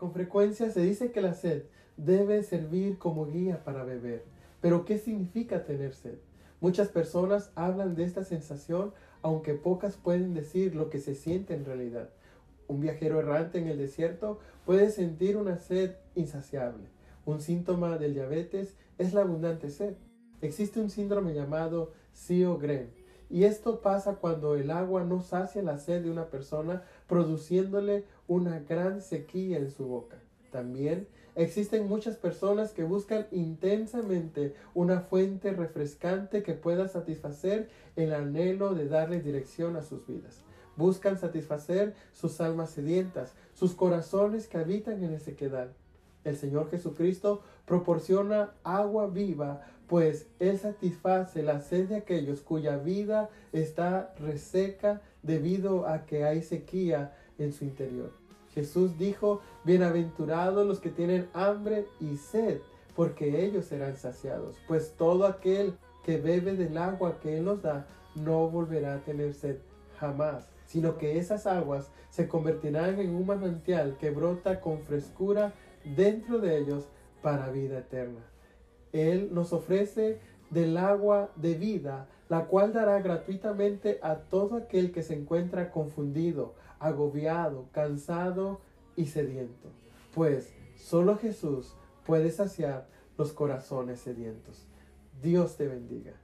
Con frecuencia se dice que la sed debe servir como guía para beber. Pero ¿qué significa tener sed? Muchas personas hablan de esta sensación, aunque pocas pueden decir lo que se siente en realidad. Un viajero errante en el desierto puede sentir una sed insaciable. Un síntoma del diabetes es la abundante sed. Existe un síndrome llamado Sjögren y esto pasa cuando el agua no sacia la sed de una persona, produciéndole una gran sequía en su boca. También existen muchas personas que buscan intensamente una fuente refrescante que pueda satisfacer el anhelo de darle dirección a sus vidas. Buscan satisfacer sus almas sedientas, sus corazones que habitan en la sequedad. El Señor Jesucristo proporciona agua viva, pues Él satisface la sed de aquellos cuya vida está reseca debido a que hay sequía en su interior. Jesús dijo, bienaventurados los que tienen hambre y sed, porque ellos serán saciados, pues todo aquel que bebe del agua que Él nos da no volverá a tener sed jamás, sino que esas aguas se convertirán en un manantial que brota con frescura dentro de ellos para vida eterna. Él nos ofrece del agua de vida, la cual dará gratuitamente a todo aquel que se encuentra confundido, agobiado, cansado y sediento. Pues solo Jesús puede saciar los corazones sedientos. Dios te bendiga.